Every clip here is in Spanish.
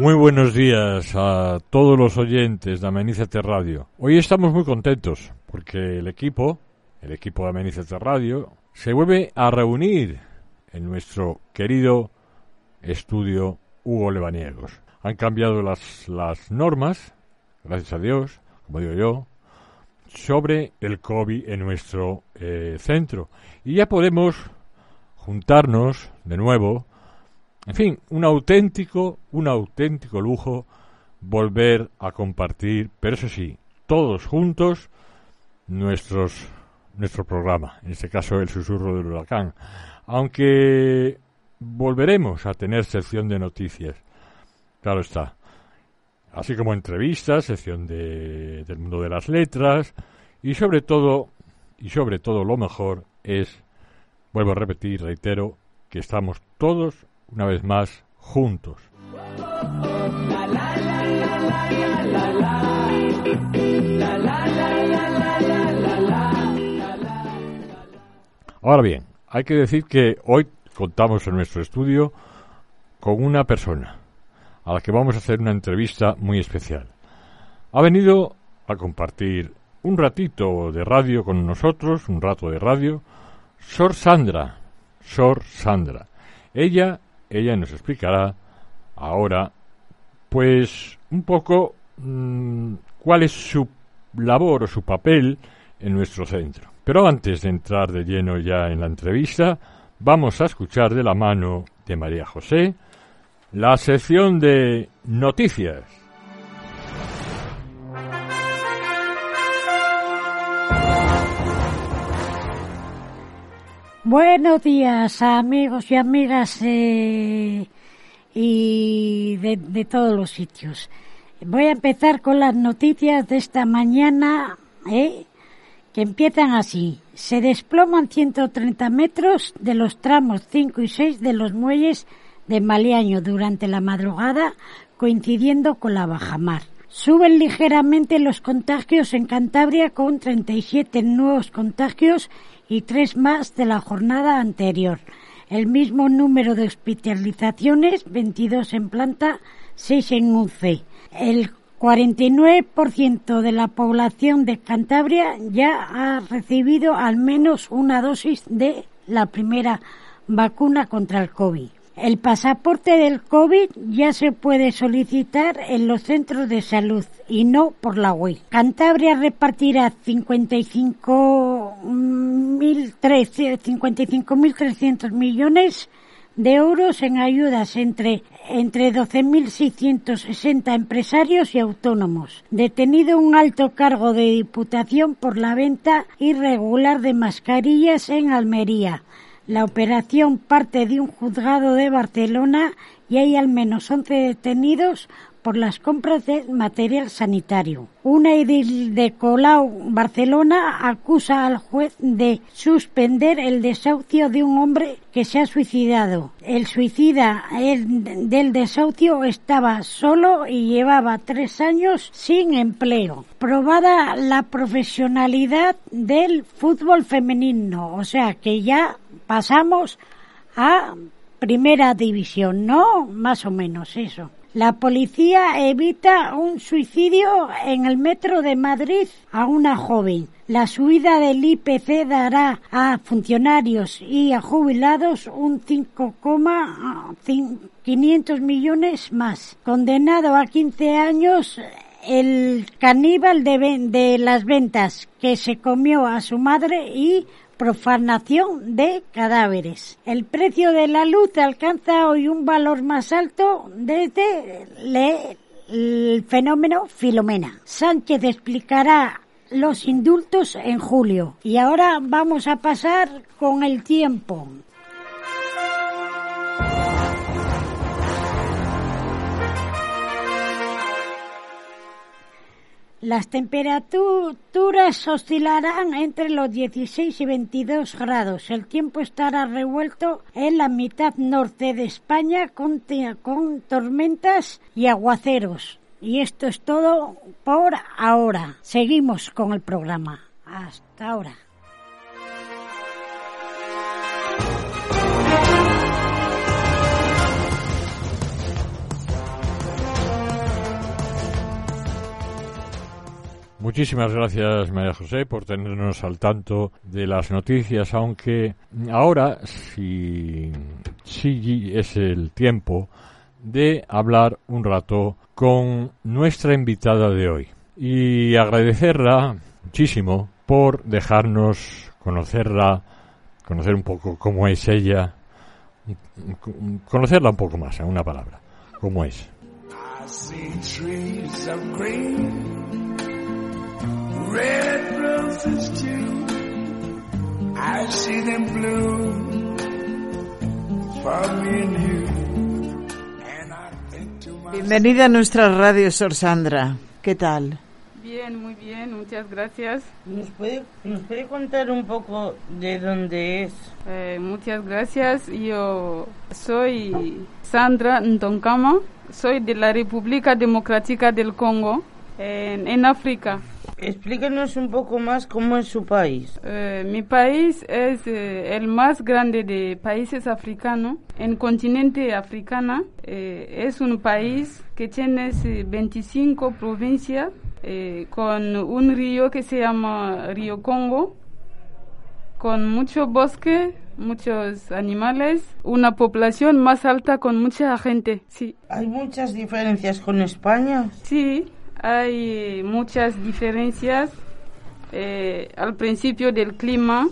Muy buenos días a todos los oyentes de Amenízate Radio. Hoy estamos muy contentos porque el equipo, el equipo de Amenízate Radio, se vuelve a reunir en nuestro querido estudio Hugo Lebaniegos. Han cambiado las, las normas, gracias a Dios, como digo yo, sobre el COVID en nuestro eh, centro. Y ya podemos juntarnos de nuevo. En fin, un auténtico, un auténtico lujo volver a compartir, pero eso sí, todos juntos, nuestros, nuestro programa, en este caso el susurro del huracán. Aunque volveremos a tener sección de noticias, claro está así como entrevistas, sección de, del mundo de las letras y sobre todo, y sobre todo lo mejor es, vuelvo a repetir, reitero, que estamos todos una vez más juntos. Ahora bien, hay que decir que hoy contamos en nuestro estudio con una persona a la que vamos a hacer una entrevista muy especial. Ha venido a compartir un ratito de radio con nosotros, un rato de radio, Sor Sandra, Sor Sandra. Ella, ella nos explicará ahora, pues, un poco mm, cuál es su labor o su papel en nuestro centro. Pero antes de entrar de lleno ya en la entrevista, vamos a escuchar de la mano de María José, la sección de noticias. Buenos días amigos y amigas eh, y de, todos los sitios. Voy a empezar con las noticias de esta mañana eh, que empiezan así. Se desploman 130 metros de los tramos 5 y 6 de los muelles de Maliaño durante la madrugada, coincidiendo con la bajamar. Suben ligeramente los contagios en Cantabria con 37 nuevos contagios y tres más de la jornada anterior. El mismo número de hospitalizaciones, 22 en planta, 6 en UC. El 49% de la población de Cantabria ya ha recibido al menos una dosis de la primera vacuna contra el COVID. El pasaporte del COVID ya se puede solicitar en los centros de salud y no por la web. Cantabria repartirá 55.300 millones de euros en ayudas entre, entre 12.660 empresarios y autónomos. Detenido un alto cargo de diputación por la venta irregular de mascarillas en Almería. La operación parte de un juzgado de Barcelona y hay al menos 11 detenidos por las compras de material sanitario. Una edil de Colau, Barcelona, acusa al juez de suspender el desahucio de un hombre que se ha suicidado. El suicida del desahucio estaba solo y llevaba tres años sin empleo. Probada la profesionalidad del fútbol femenino, o sea que ya pasamos a primera división, ¿no? Más o menos eso. La policía evita un suicidio en el metro de Madrid a una joven. La subida del IPC dará a funcionarios y a jubilados un 5,500 millones más. Condenado a 15 años el caníbal de, de las ventas que se comió a su madre y profanación de cadáveres. El precio de la luz alcanza hoy un valor más alto desde el fenómeno Filomena. Sánchez explicará los indultos en julio. Y ahora vamos a pasar con el tiempo. Las temperaturas oscilarán entre los 16 y 22 grados. El tiempo estará revuelto en la mitad norte de España con, con tormentas y aguaceros. Y esto es todo por ahora. Seguimos con el programa. Hasta ahora. Muchísimas gracias, María José, por tenernos al tanto de las noticias, aunque ahora sí, es el tiempo de hablar un rato con nuestra invitada de hoy y agradecerla muchísimo por dejarnos conocerla, conocer un poco cómo es ella, conocerla un poco más, en una palabra, cómo es. Bienvenida a nuestra radio, Sor Sandra. ¿Qué tal? Bien, muy bien, muchas gracias. ¿Nos puede, nos puede contar un poco de dónde es? Eh, muchas gracias. Yo soy Sandra Ntonkama, soy de la República Democrática del Congo, en, en África. Explíquenos un poco más cómo es su país. Eh, mi país es eh, el más grande de países africanos. En continente africano eh, es un país que tiene 25 provincias con un río que se llama Río Congo, con mucho bosque, muchos animales, una población más alta con mucha gente. Sí. ¿Hay muchas diferencias con España? Sí, hay muchas diferencias. Eh, al principio del clima,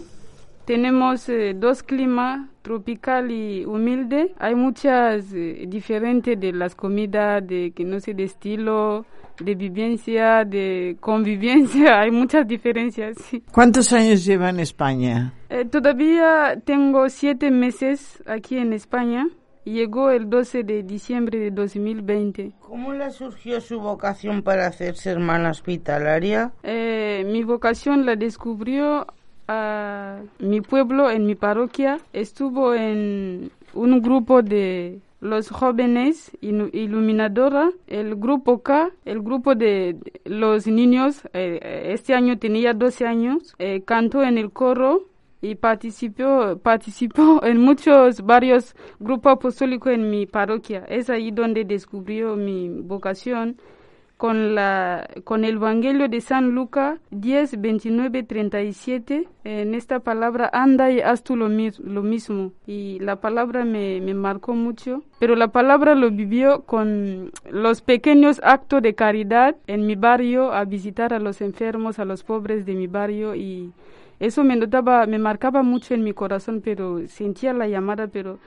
tenemos eh, dos climas, tropical y humilde. Hay muchas eh, diferentes de las comidas, de que no sé, de estilo, de vivencia, de convivencia. Hay muchas diferencias. ¿Cuántos años lleva en España? todavía tengo siete meses aquí en España. Llegó el 12 de diciembre de 2020. ¿Cómo le surgió su vocación para hacerse hermana hospitalaria? Eh, mi vocación la descubrió a mi pueblo, en mi parroquia. Estuvo en un grupo de los jóvenes iluminadora, el grupo K, el grupo de los niños, eh, este año tenía 12 años, eh, cantó en el coro y participó, participó en muchos, varios grupos apostólicos en mi parroquia. Es ahí donde descubrió mi vocación con, la, con el Evangelio de San Lucas 10, 29, 37. En esta palabra, anda y haz tú lo, lo mismo. Y la palabra me, me marcó mucho, pero la palabra lo vivió con los pequeños actos de caridad en mi barrio, a visitar a los enfermos, a los pobres de mi barrio y eso me notaba, me marcaba mucho en mi corazón, pero sentía la llamada, pero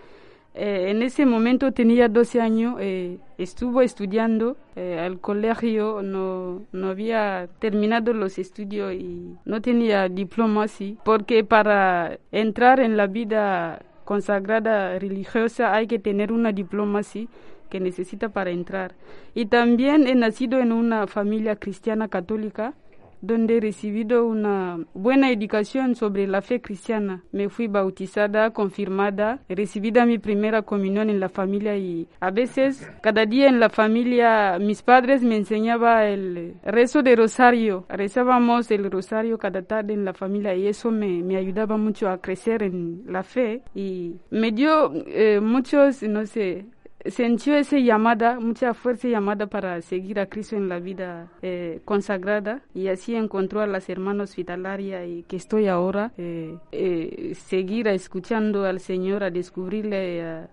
eh, en ese momento tenía 12 años, eh, estuvo estudiando eh, al colegio, no, no había terminado los estudios y no tenía diploma así, porque para entrar en la vida consagrada religiosa hay que tener una diploma así que necesita para entrar. Y también he nacido en una familia cristiana católica donde he recibido una buena educación sobre la fe cristiana. Me fui bautizada, confirmada, he recibido mi primera comunión en la familia y a veces, cada día en la familia, mis padres me enseñaban el rezo de rosario. Rezábamos el rosario cada tarde en la familia y eso me, me ayudaba mucho a crecer en la fe y me dio eh, muchos, no sé, sintió esa llamada, mucha fuerza llamada para seguir a Cristo en la vida eh, consagrada y así encontró a las hermanas hospitalarias y que estoy ahora, eh, eh, seguir escuchando al Señor, a descubrirle, a,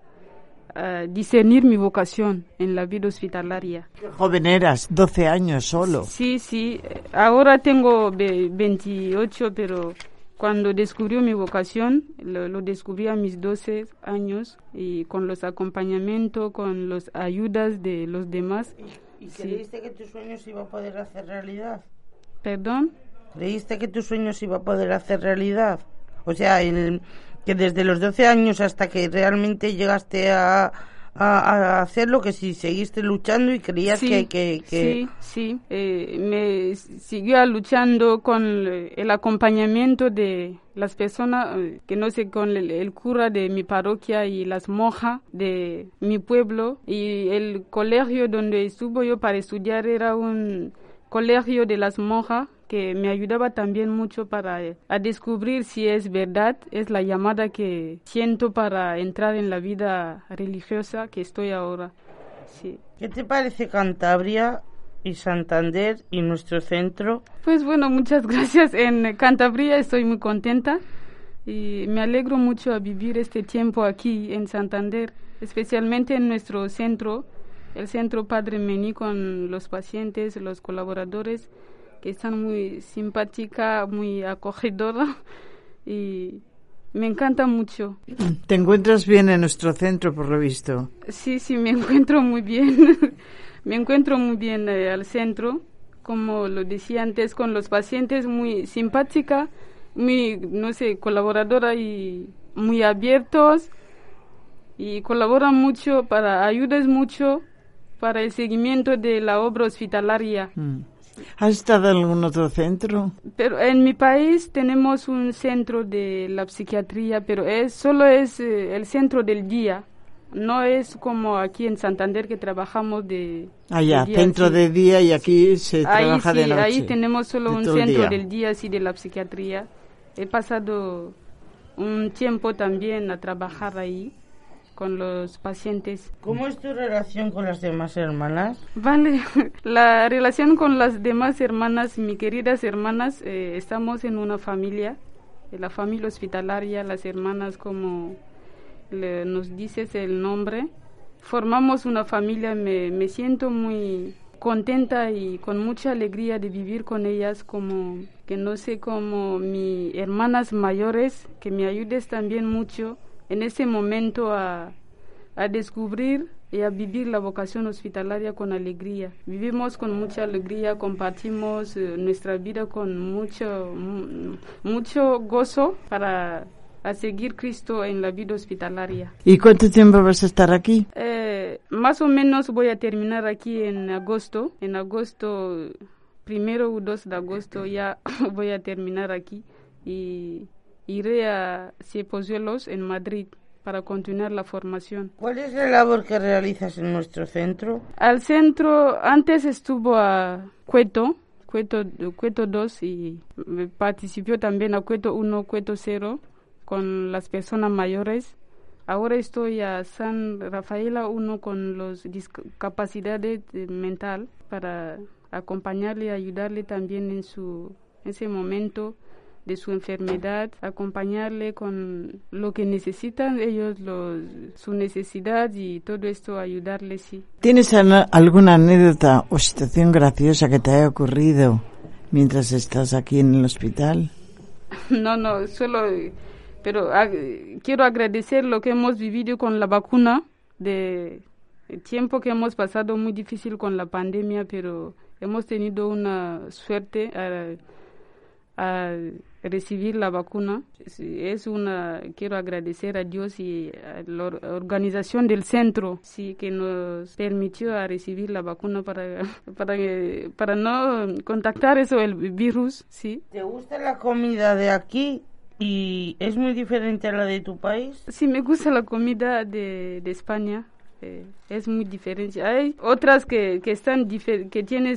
discernir mi vocación en la vida hospitalaria. Joven eras, 12 años solo. Sí, sí, ahora tengo 28, pero cuando descubrió mi vocación, lo, descubrí a mis 12 años y con los acompañamientos, con las ayudas de los demás. ¿Y, creíste que tus sueños iba a poder hacer realidad? ¿Perdón? ¿Creíste que tus sueños iba a poder hacer realidad? O sea, que desde los 12 años hasta que realmente llegaste a, a, hacerlo que si seguiste luchando y creías que, que, Sí, sí, eh, me siguió luchando con el acompañamiento de las personas eh, que no sé, con el, cura de mi parroquia y las monjas de mi pueblo. Y el colegio donde estuvo yo para estudiar era un colegio de las monjas que me ayudaba también mucho para eh, a descubrir si es verdad, es la llamada que siento para entrar en la vida religiosa que estoy ahora. Sí. ¿Qué te parece Cantabria y Santander y nuestro centro? Pues bueno, muchas gracias. En Cantabria estoy muy contenta y me alegro mucho a vivir este tiempo aquí en Santander, especialmente en nuestro centro, el Centro Padre Mení con los pacientes, los colaboradores que están muy simpática, muy acogedora y me encanta mucho. ¿Te encuentras bien en nuestro centro, por lo visto? Sí, sí, me encuentro muy bien. me encuentro muy bien eh, al centro, como lo decía antes, con los pacientes muy simpática muy, no sé, colaboradora y muy abiertos y colaboran mucho para, ayudas mucho para el seguimiento de la obra hospitalaria. Mm. ¿Has estado en algún otro centro? Pero en mi país tenemos un centro de la psiquiatría, pero es solo es eh, el centro del día. No es como aquí en Santander que trabajamos de... Allá, ah, centro de día y aquí se trabaja de noche. Ahí tenemos solo un centro del día, sí, de la psiquiatría. He pasado un tiempo también a trabajar ahí con los pacientes. ¿Cómo es tu relación con las demás hermanas? Vale, la relación con las demás hermanas, mis queridas hermanas, eh, estamos en una familia, en la familia hospitalaria, las hermanas como nos dices el nombre, formamos una familia, me, me siento muy contenta y con mucha alegría de vivir con ellas como que no sé como mis hermanas mayores que me ayudes también mucho en ese momento a, a descubrir y a vivir la vocación hospitalaria con alegría. Vivimos con mucha alegría, compartimos eh, nuestra vida con mucho, mucho gozo para a seguir Cristo en la vida hospitalaria. ¿Y cuánto tiempo vas a estar aquí? Eh, más o menos voy a terminar aquí en agosto. En agosto, primero o dos de agosto ya voy a terminar aquí y iré a Ciepozuelos en Madrid para continuar la formación. ¿Cuál es la labor que realizas en nuestro centro? Al centro, antes estuvo a Cueto, Cueto, Cueto 2 y participó también a Cueto 1, Cueto 0 con las personas mayores. Ahora estoy a San Rafaela uno con los discapacidades mental para acompañarle y ayudarle también en su ese momento de su enfermedad, acompañarle con lo que necesitan ellos, los, su necesidad y todo esto ayudarle, sí. ¿Tienes alguna anécdota o situación graciosa que te haya ocurrido mientras estás aquí en el hospital? No, no, solo pero quiero agradecer lo que hemos vivido con la vacuna, de el tiempo que hemos pasado muy difícil con la pandemia, pero hemos tenido una suerte a, recibir la vacuna. Es una, quiero agradecer a Dios y a la organización del centro, sí, que nos permitió a recibir la vacuna para, para, para no contactar eso, el virus, sí. ¿Te gusta la comida de aquí? ¿Y es muy diferente a la de tu país? Sí, me gusta la comida de, de España. Eh, es muy diferente. Hay otras que, que están que tienen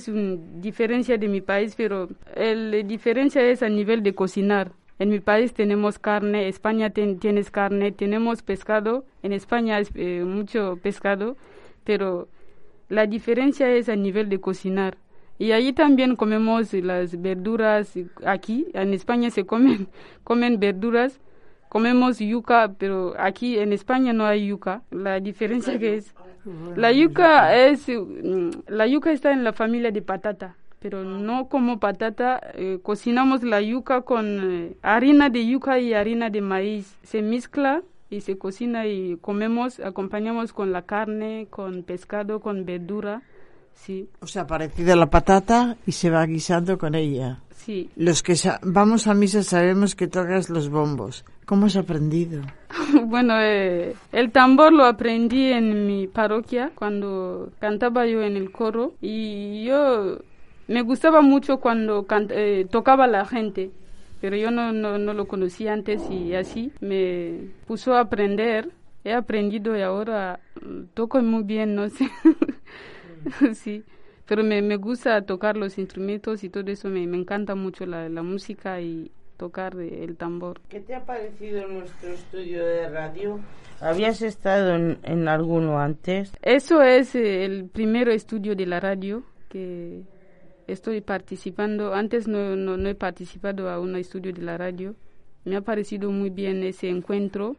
diferencia de mi país, pero la diferencia es a nivel de cocinar. En mi país tenemos carne, España tienes carne, tenemos pescado. En España es eh, mucho pescado, pero la diferencia es a nivel de cocinar. Y ahí también comemos las verduras. Aquí en España se comen, comen verduras. Comemos yuca, pero aquí en España no hay yuca. La diferencia que es, la yuca es, mm, la yuca está en la familia de patata, pero no como patata. Eh, cocinamos la yuca con eh, harina de yuca y harina de maíz. Se mezcla y se cocina y comemos, acompañamos con la carne, con pescado, con verdura. Sí. O sea, parecida a la patata y se va guisando con ella. Sí. Los que vamos a misa sabemos que tocas los bombos. ¿Cómo has aprendido? bueno, eh, el tambor lo aprendí en mi parroquia cuando cantaba yo en el coro y yo me gustaba mucho cuando eh, tocaba la gente, pero yo no, no, no lo conocía antes y así me puso a aprender. He aprendido y ahora mm, toco muy bien, no sé. sí, pero me, me gusta tocar los instrumentos y todo eso, me, me encanta mucho la, la música y tocar el tambor. ¿Qué te ha parecido nuestro estudio de radio? ¿Habías estado en, en alguno antes? Eso es eh, el primer estudio de la radio que estoy participando. Antes no, no, no he participado a un estudio de la radio. Me ha parecido muy bien ese encuentro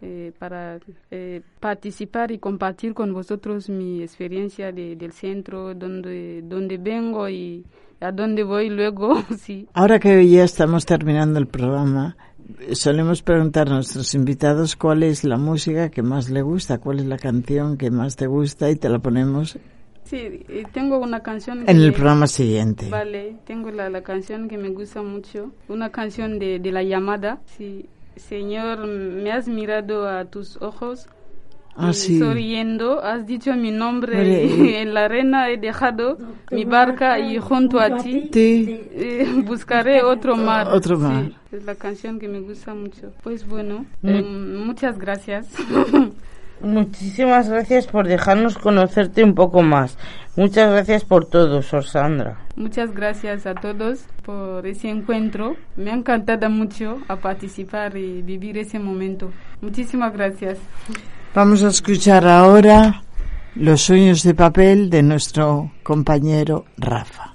eh, para eh, participar y compartir con vosotros mi experiencia de, del centro, donde, donde vengo y a dónde voy luego. sí. Ahora que ya estamos terminando el programa, solemos preguntar a nuestros invitados cuál es la música que más le gusta, cuál es la canción que más te gusta y te la ponemos Sí, tengo una canción. En el programa siguiente. Vale, tengo la, la, canción que me gusta mucho. Una canción de, de La Llamada. Sí, Señor, me has mirado a tus ojos. Ah, sí. Sonriendo, has dicho mi nombre y en la arena he dejado mi barca y junto a ti Sí. eh, buscaré otro mar. Otro mar. Sí, es la canción que me gusta mucho. Pues bueno, eh, muchas gracias. Muchísimas gracias por dejarnos conocerte un poco más. Muchas gracias por todo, Sor Sandra. Muchas gracias a todos por ese encuentro. Me ha encantado mucho a participar y vivir ese momento. Muchísimas gracias. Vamos a escuchar ahora Los sueños de papel de nuestro compañero Rafa.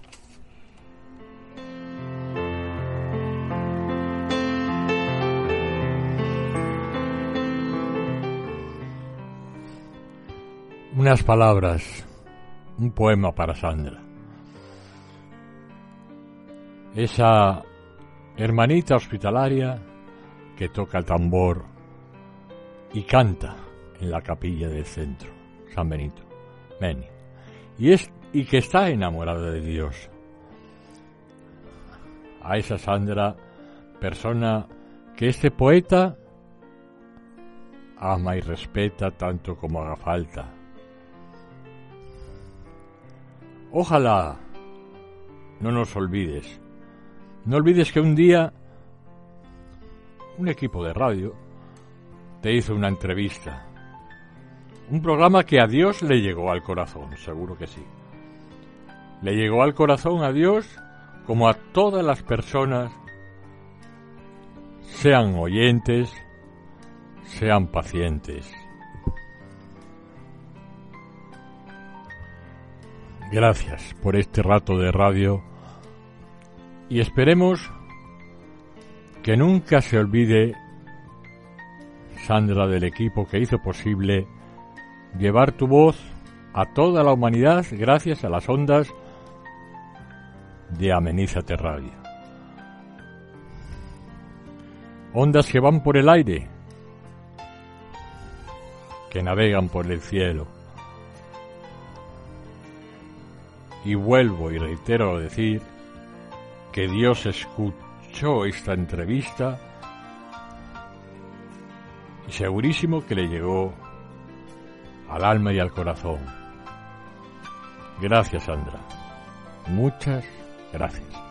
Unas palabras, un poema para Sandra. Esa hermanita hospitalaria que toca el tambor y canta en la capilla del centro, San Benito, Beni, y, es, y que está enamorada de Dios. A esa Sandra, persona que este poeta ama y respeta tanto como haga falta. Ojalá no nos olvides. No olvides que un día un equipo de radio te hizo una entrevista. Un programa que a Dios le llegó al corazón, seguro que sí. Le llegó al corazón a Dios como a todas las personas, sean oyentes, sean pacientes. Gracias por este rato de radio y esperemos que nunca se olvide Sandra del equipo que hizo posible llevar tu voz a toda la humanidad gracias a las ondas de Amenízate Radio. Ondas que van por el aire, que navegan por el cielo. Y vuelvo y reitero a decir que Dios escuchó esta entrevista y segurísimo que le llegó al alma y al corazón. Gracias, Sandra. Muchas gracias.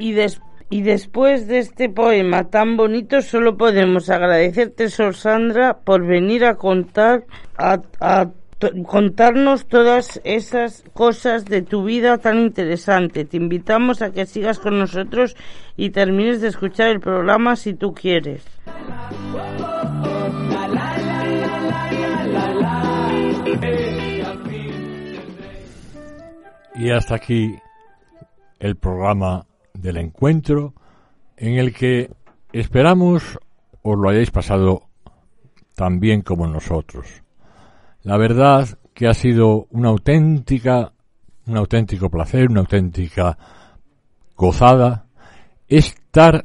Y, des y después de este poema tan bonito, solo podemos agradecerte, Sor Sandra, por venir a contar, a, a contarnos todas esas cosas de tu vida tan interesante. Te invitamos a que sigas con nosotros y termines de escuchar el programa si tú quieres. Y hasta aquí el programa del encuentro en el que esperamos os lo hayáis pasado tan bien como nosotros. La verdad que ha sido una auténtica, un auténtico placer, una auténtica gozada estar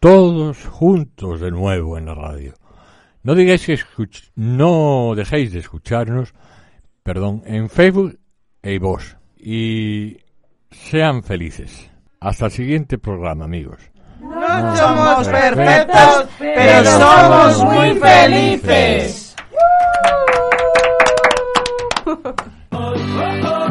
todos juntos de nuevo en la radio. No digáis que escuch no dejéis de escucharnos, perdón, en Facebook e vos y sean felices. Hasta el siguiente programa, amigos. No somos perfectos, pero somos muy felices.